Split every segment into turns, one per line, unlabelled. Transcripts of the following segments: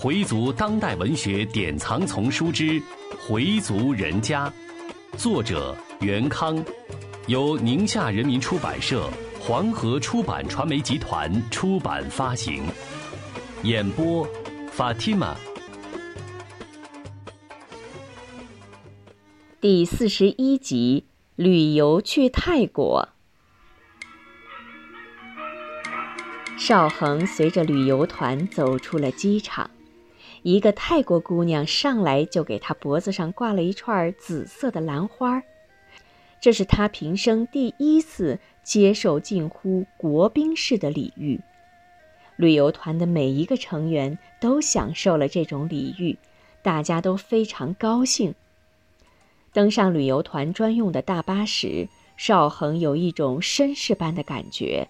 回族当代文学典藏丛书之《回族人家》，作者袁康，由宁夏人民出版社、黄河出版传媒集团出版发行。演播：Fatima。
第四十一集：旅游去泰国。邵恒随着旅游团走出了机场。一个泰国姑娘上来就给他脖子上挂了一串紫色的兰花，这是他平生第一次接受近乎国宾式的礼遇。旅游团的每一个成员都享受了这种礼遇，大家都非常高兴。登上旅游团专用的大巴时，邵恒有一种绅士般的感觉，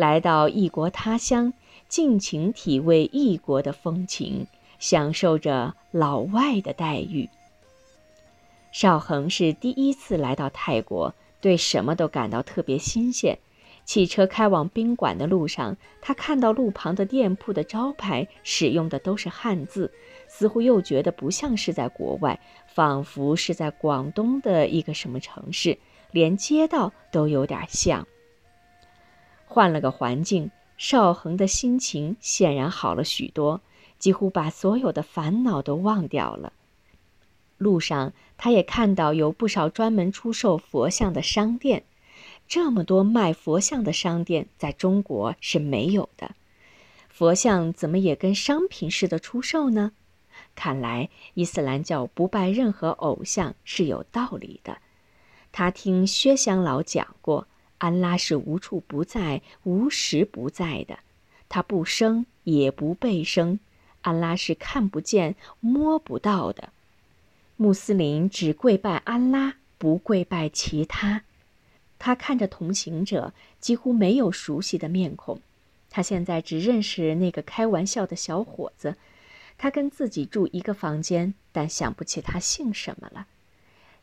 来到异国他乡，尽情体味异国的风情。享受着老外的待遇。邵恒是第一次来到泰国，对什么都感到特别新鲜。汽车开往宾馆的路上，他看到路旁的店铺的招牌使用的都是汉字，似乎又觉得不像是在国外，仿佛是在广东的一个什么城市，连街道都有点像。换了个环境，邵恒的心情显然好了许多。几乎把所有的烦恼都忘掉了。路上，他也看到有不少专门出售佛像的商店。这么多卖佛像的商店，在中国是没有的。佛像怎么也跟商品似的出售呢？看来伊斯兰教不拜任何偶像是有道理的。他听薛香老讲过，安拉是无处不在、无时不在的，他不生也不被生。安拉是看不见、摸不到的。穆斯林只跪拜安拉，不跪拜其他。他看着同行者，几乎没有熟悉的面孔。他现在只认识那个开玩笑的小伙子。他跟自己住一个房间，但想不起他姓什么了。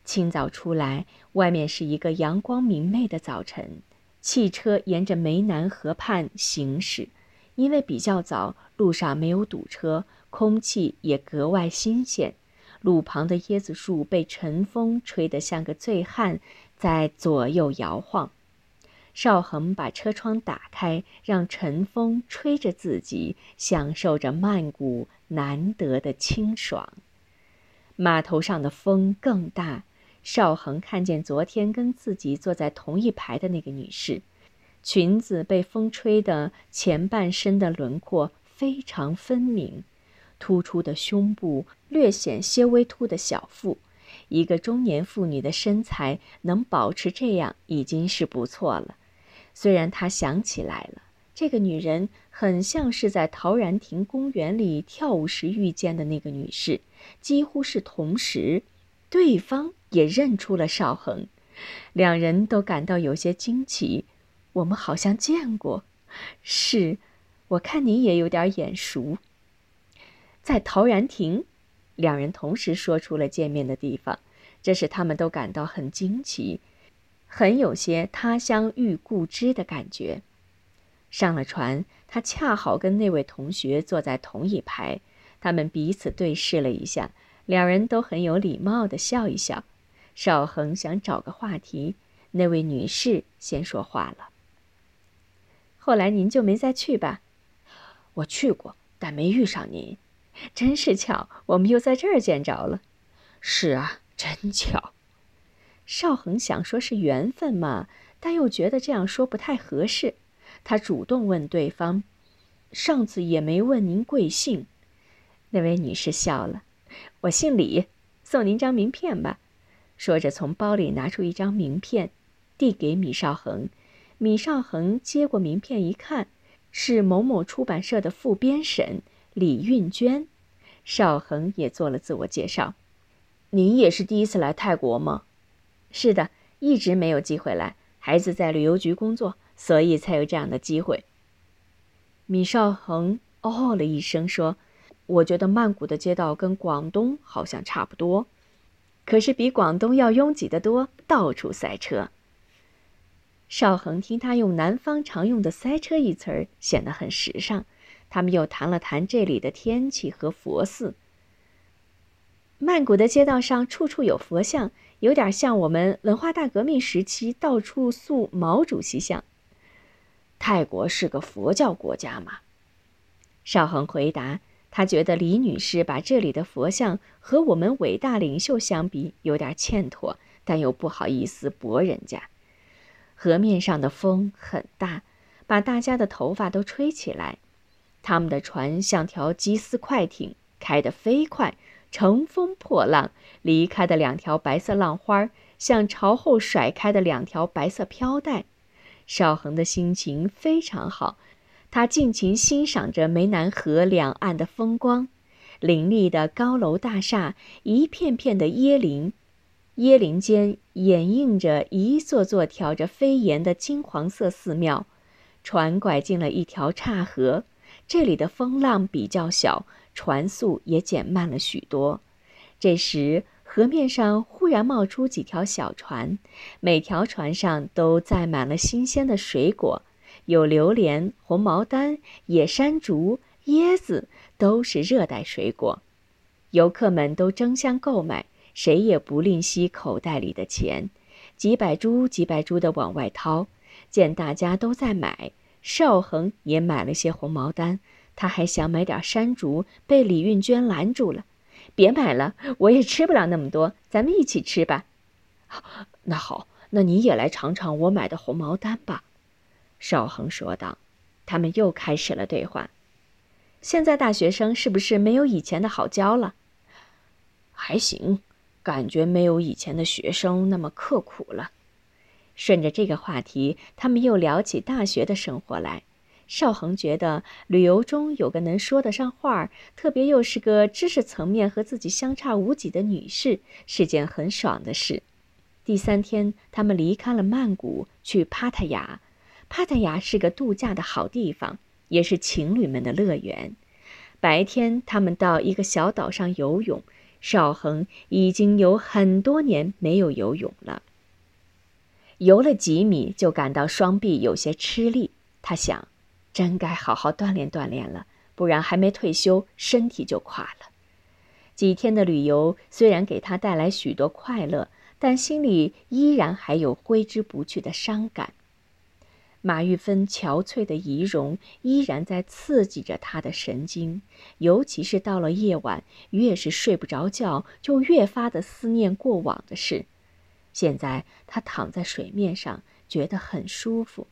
清早出来，外面是一个阳光明媚的早晨。汽车沿着湄南河畔行驶。因为比较早，路上没有堵车，空气也格外新鲜。路旁的椰子树被晨风吹得像个醉汉，在左右摇晃。邵恒把车窗打开，让晨风吹着自己，享受着曼谷难得的清爽。码头上的风更大。邵恒看见昨天跟自己坐在同一排的那个女士。裙子被风吹得前半身的轮廓非常分明，突出的胸部，略显些微凸的小腹，一个中年妇女的身材能保持这样已经是不错了。虽然他想起来了，这个女人很像是在陶然亭公园里跳舞时遇见的那个女士，几乎是同时。对方也认出了邵恒，两人都感到有些惊奇。我们好像见过，是，我看你也有点眼熟。在陶然亭，两人同时说出了见面的地方，这使他们都感到很惊奇，很有些他乡遇故知的感觉。上了船，他恰好跟那位同学坐在同一排，他们彼此对视了一下，两人都很有礼貌的笑一笑。邵恒想找个话题，那位女士先说话了。后来您就没再去吧？
我去过，但没遇上您，
真是巧，我们又在这儿见着了。
是啊，真巧。
邵恒想说是缘分嘛，但又觉得这样说不太合适。他主动问对方：“上次也没问您贵姓？”那位女士笑了：“我姓李，送您张名片吧。”说着，从包里拿出一张名片，递给米少恒。米少恒接过名片一看，是某某出版社的副编审李运娟。少恒也做了自我介绍：“
您也是第一次来泰国吗？”“
是的，一直没有机会来。孩子在旅游局工作，所以才有这样的机会。”米少恒哦了一声说：“我觉得曼谷的街道跟广东好像差不多，可是比广东要拥挤得多，到处塞车。”邵恒听他用南方常用的“塞车”一词儿，显得很时尚。他们又谈了谈这里的天气和佛寺。曼谷的街道上处处有佛像，有点像我们文化大革命时期到处塑毛主席像。
泰国是个佛教国家嘛？
邵恒回答。他觉得李女士把这里的佛像和我们伟大领袖相比有点欠妥，但又不好意思驳人家。河面上的风很大，把大家的头发都吹起来。他们的船像条缉私快艇，开得飞快。乘风破浪，离开的两条白色浪花像朝后甩开的两条白色飘带。邵恒的心情非常好，他尽情欣赏着湄南河两岸的风光，林立的高楼大厦，一片片的椰林，椰林间掩映着一座座挑着飞檐的金黄色寺庙。船拐进了一条岔河，这里的风浪比较小。船速也减慢了许多。这时，河面上忽然冒出几条小船，每条船上都载满了新鲜的水果，有榴莲、红毛丹、野山竹、椰子，都是热带水果。游客们都争相购买，谁也不吝惜口袋里的钱，几百株、几百株的往外掏。见大家都在买，邵恒也买了些红毛丹。他还想买点山竹，被李运娟拦住了：“别买了，我也吃不了那么多，咱们一起吃吧。”“
那好，那你也来尝尝我买的红毛丹吧。”
邵恒说道。他们又开始了对话。现在大学生是不是没有以前的好教了？
还行，感觉没有以前的学生那么刻苦了。
顺着这个话题，他们又聊起大学的生活来。邵恒觉得旅游中有个能说得上话，特别又是个知识层面和自己相差无几的女士，是件很爽的事。第三天，他们离开了曼谷，去帕塔亚。帕塔亚是个度假的好地方，也是情侣们的乐园。白天，他们到一个小岛上游泳。邵恒已经有很多年没有游泳了，游了几米就感到双臂有些吃力。他想。真该好好锻炼锻炼了，不然还没退休，身体就垮了。几天的旅游虽然给他带来许多快乐，但心里依然还有挥之不去的伤感。马玉芬憔悴的仪容依然在刺激着他的神经，尤其是到了夜晚，越是睡不着觉，就越发的思念过往的事。现在他躺在水面上，觉得很舒服。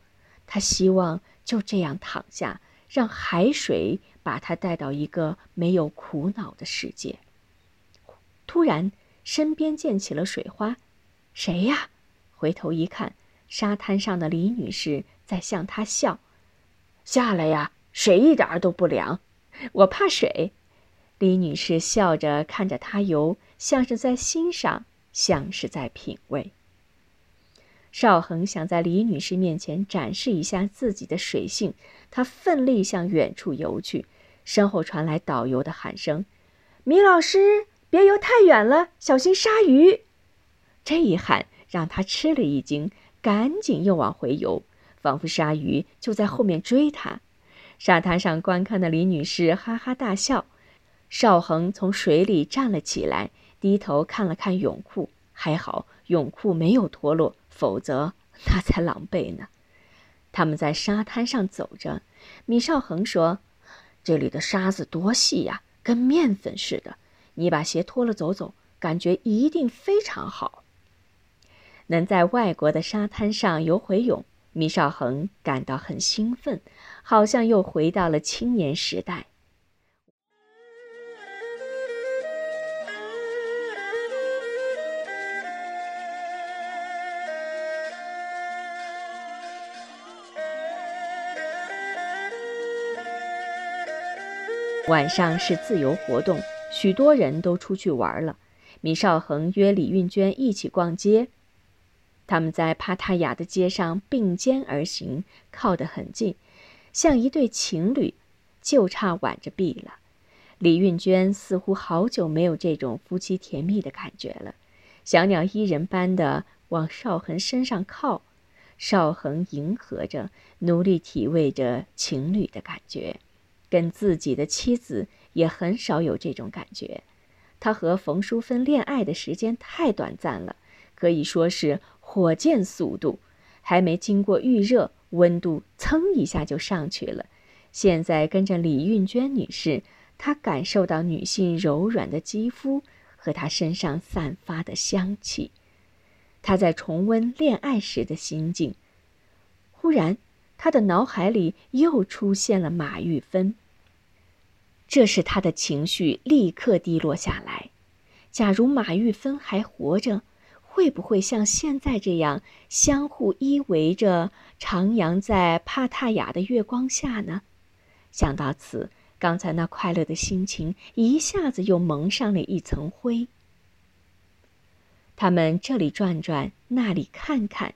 他希望就这样躺下，让海水把他带到一个没有苦恼的世界。突然，身边溅起了水花，谁呀？回头一看，沙滩上的李女士在向他笑。
下来呀，水一点都不凉。
我怕水。李女士笑着看着他游，像是在欣赏，像是在品味。邵恒想在李女士面前展示一下自己的水性，他奋力向远处游去，身后传来导游的喊声：“米老师，别游太远了，小心鲨鱼！”这一喊让他吃了一惊，赶紧又往回游，仿佛鲨鱼就在后面追他。沙滩上观看的李女士哈哈大笑，邵恒从水里站了起来，低头看了看泳裤，还好泳裤没有脱落。否则，那才狼狈呢。他们在沙滩上走着，米少恒说：“
这里的沙子多细呀，跟面粉似的。你把鞋脱了走走，感觉一定非常好。”
能在外国的沙滩上游回泳，米少恒感到很兴奋，好像又回到了青年时代。晚上是自由活动，许多人都出去玩了。米少恒约李运娟一起逛街，他们在帕塔亚的街上并肩而行，靠得很近，像一对情侣，就差挽着臂了。李运娟似乎好久没有这种夫妻甜蜜的感觉了，小鸟依人般的往邵恒身上靠，邵恒迎合着，努力体味着情侣的感觉。跟自己的妻子也很少有这种感觉。他和冯淑芬恋爱的时间太短暂了，可以说是火箭速度，还没经过预热，温度噌一下就上去了。现在跟着李运娟女士，她感受到女性柔软的肌肤和她身上散发的香气。她在重温恋爱时的心境，忽然，她的脑海里又出现了马玉芬。这时，他的情绪立刻低落下来。假如马玉芬还活着，会不会像现在这样相互依偎着，徜徉在帕塔亚的月光下呢？想到此，刚才那快乐的心情一下子又蒙上了一层灰。他们这里转转，那里看看，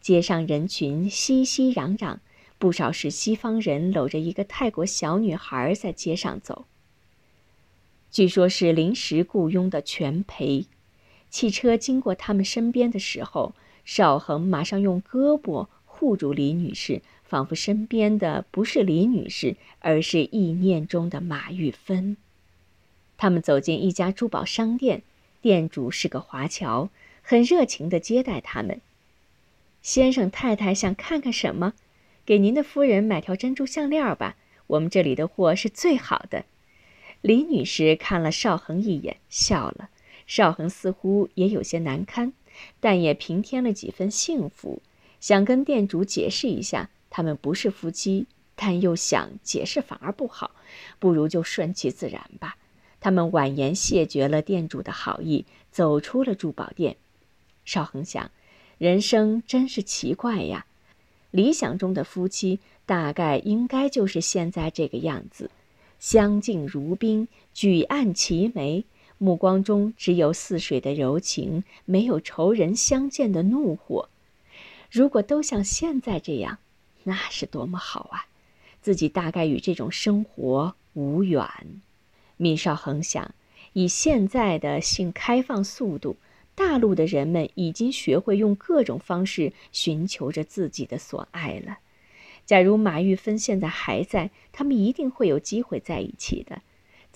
街上人群熙熙攘攘。不少是西方人搂着一个泰国小女孩在街上走。据说是临时雇佣的全陪。汽车经过他们身边的时候，邵恒马上用胳膊护住李女士，仿佛身边的不是李女士，而是意念中的马玉芬。他们走进一家珠宝商店，店主是个华侨，很热情地接待他们。先生太太想看看什么？给您的夫人买条珍珠项链吧，我们这里的货是最好的。李女士看了邵恒一眼，笑了。邵恒似乎也有些难堪，但也平添了几分幸福。想跟店主解释一下，他们不是夫妻，但又想解释反而不好，不如就顺其自然吧。他们婉言谢绝了店主的好意，走出了珠宝店。邵恒想，人生真是奇怪呀。理想中的夫妻大概应该就是现在这个样子，相敬如宾，举案齐眉，目光中只有似水的柔情，没有仇人相见的怒火。如果都像现在这样，那是多么好啊！自己大概与这种生活无缘。闵少恒想，以现在的性开放速度。大陆的人们已经学会用各种方式寻求着自己的所爱了。假如马玉芬现在还在，他们一定会有机会在一起的。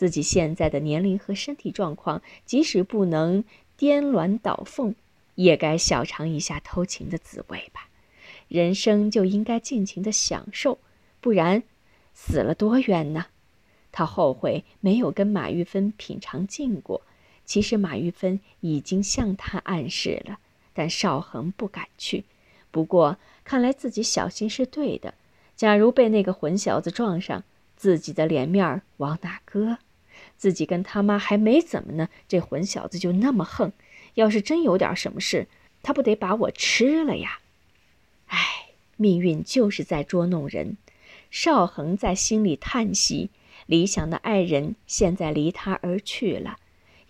自己现在的年龄和身体状况，即使不能颠鸾倒凤，也该小尝一下偷情的滋味吧。人生就应该尽情的享受，不然死了多冤呢。他后悔没有跟马玉芬品尝禁果。其实马玉芬已经向他暗示了，但邵恒不敢去。不过看来自己小心是对的。假如被那个混小子撞上，自己的脸面往哪搁？自己跟他妈还没怎么呢，这混小子就那么横。要是真有点什么事，他不得把我吃了呀？唉，命运就是在捉弄人。邵恒在心里叹息：理想的爱人现在离他而去了。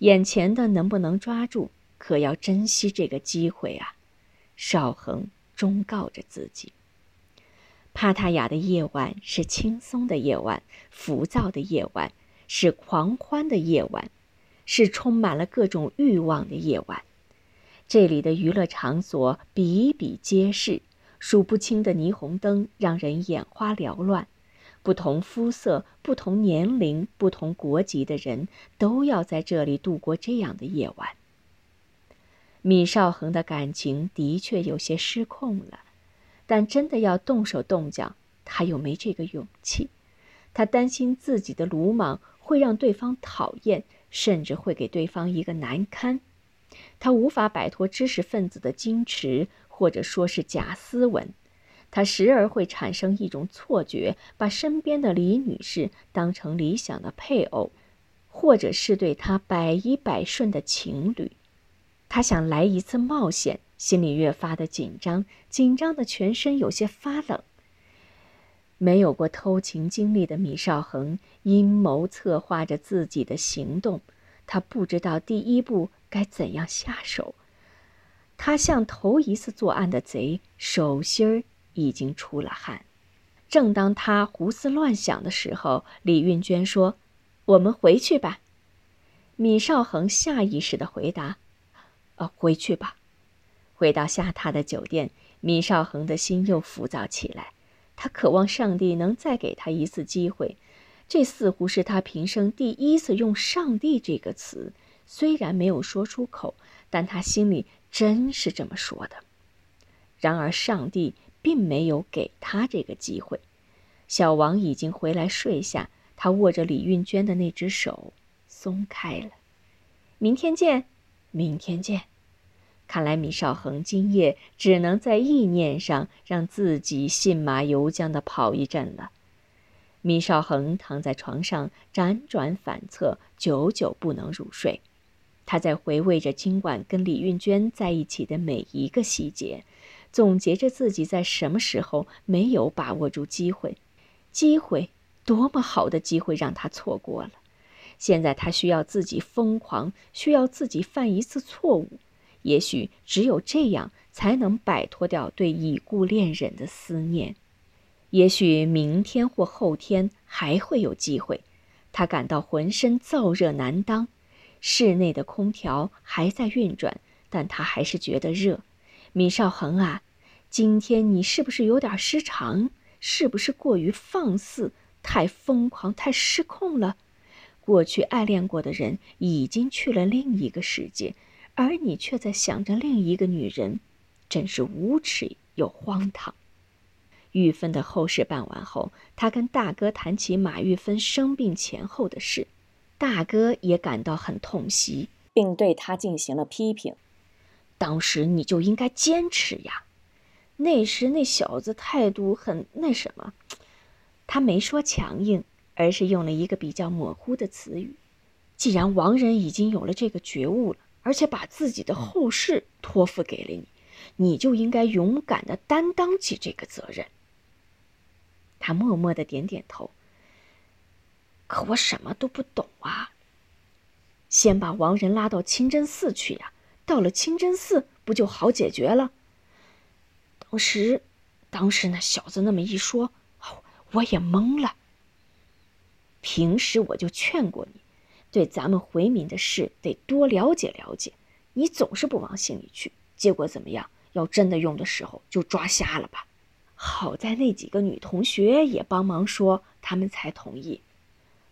眼前的能不能抓住？可要珍惜这个机会啊！邵恒忠告着自己。帕塔亚的夜晚是轻松的夜晚，浮躁的夜晚，是狂欢的夜晚，是充满了各种欲望的夜晚。这里的娱乐场所比比皆是，数不清的霓虹灯让人眼花缭乱。不同肤色、不同年龄、不同国籍的人都要在这里度过这样的夜晚。米少恒的感情的确有些失控了，但真的要动手动脚，他又没这个勇气。他担心自己的鲁莽会让对方讨厌，甚至会给对方一个难堪。他无法摆脱知识分子的矜持，或者说是假斯文。他时而会产生一种错觉，把身边的李女士当成理想的配偶，或者是对他百依百顺的情侣。他想来一次冒险，心里越发的紧张，紧张的全身有些发冷。没有过偷情经历的米少恒阴谋策划着自己的行动，他不知道第一步该怎样下手。他像头一次作案的贼，手心儿。已经出了汗。正当他胡思乱想的时候，李运娟说：“我们回去吧。”米少恒下意识的回答：“呃，回去吧。”回到下榻的酒店，米少恒的心又浮躁起来。他渴望上帝能再给他一次机会。这似乎是他平生第一次用“上帝”这个词，虽然没有说出口，但他心里真是这么说的。然而，上帝并没有给他这个机会。小王已经回来睡下，他握着李运娟的那只手松开了。明天见，明天见。看来米少恒今夜只能在意念上让自己信马由缰的跑一阵了。米少恒躺在床上辗转反侧，久久不能入睡。他在回味着今晚跟李运娟在一起的每一个细节。总结着自己在什么时候没有把握住机会，机会多么好的机会让他错过了。现在他需要自己疯狂，需要自己犯一次错误，也许只有这样才能摆脱掉对已故恋人的思念。也许明天或后天还会有机会。他感到浑身燥热难当，室内的空调还在运转，但他还是觉得热。米少恒啊，今天你是不是有点失常？是不是过于放肆、太疯狂、太失控了？过去爱恋过的人已经去了另一个世界，而你却在想着另一个女人，真是无耻又荒唐。玉芬的后事办完后，他跟大哥谈起马玉芬生病前后的事，大哥也感到很痛惜，并对他进行了批评。当时你就应该坚持呀！那时那小子态度很那什么，他没说强硬，而是用了一个比较模糊的词语。既然王仁已经有了这个觉悟了，而且把自己的后事托付给了你，你就应该勇敢的担当起这个责任。他默默的点点头。可我什么都不懂啊！先把王仁拉到清真寺去呀！到了清真寺，不就好解决了？当时，当时那小子那么一说，我也懵了。平时我就劝过你，对咱们回民的事得多了解了解，你总是不往心里去。结果怎么样？要真的用的时候，就抓瞎了吧。好在那几个女同学也帮忙说，他们才同意。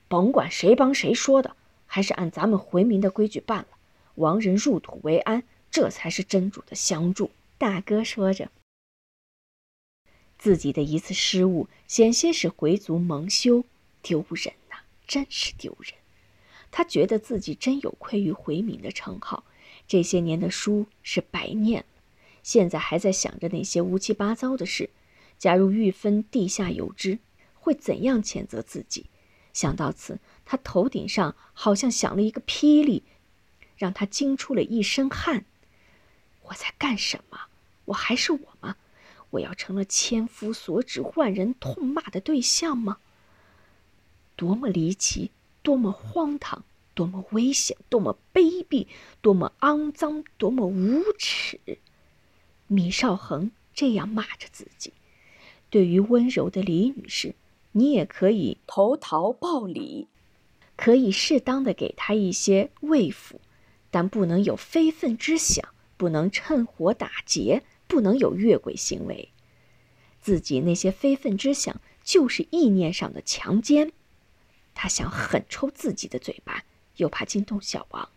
甭管谁帮谁说的，还是按咱们回民的规矩办了。亡人入土为安，这才是真主的相助。大哥说着，自己的一次失误，险些使回族蒙羞，丢人呐，真是丢人。他觉得自己真有愧于回民的称号，这些年的书是白念了，现在还在想着那些乌七八糟的事。假如玉芬地下有知，会怎样谴责自己？想到此，他头顶上好像响了一个霹雳。让他惊出了一身汗。我在干什么？我还是我吗？我要成了千夫所指、万人痛骂的对象吗？多么离奇，多么荒唐，多么危险，多么卑鄙，多么肮脏，多么无耻！米少恒这样骂着自己。对于温柔的李女士，你也可以投桃报李，可以适当的给她一些慰抚。但不能有非分之想，不能趁火打劫，不能有越轨行为。自己那些非分之想，就是意念上的强奸。他想狠抽自己的嘴巴，又怕惊动小王。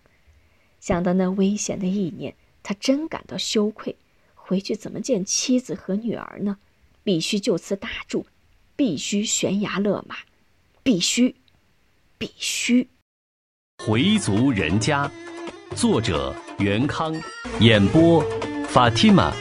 想到那危险的意念，他真感到羞愧。回去怎么见妻子和女儿呢？必须就此打住，必须悬崖勒马，必须，必须。
回族人家。作者袁康，演播法蒂玛。